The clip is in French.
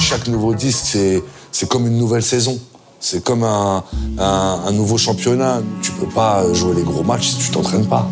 chaque nouveau disque, c'est, comme une nouvelle saison. C'est comme un, un, un nouveau championnat. Tu peux pas jouer les gros matchs si tu t'entraînes pas.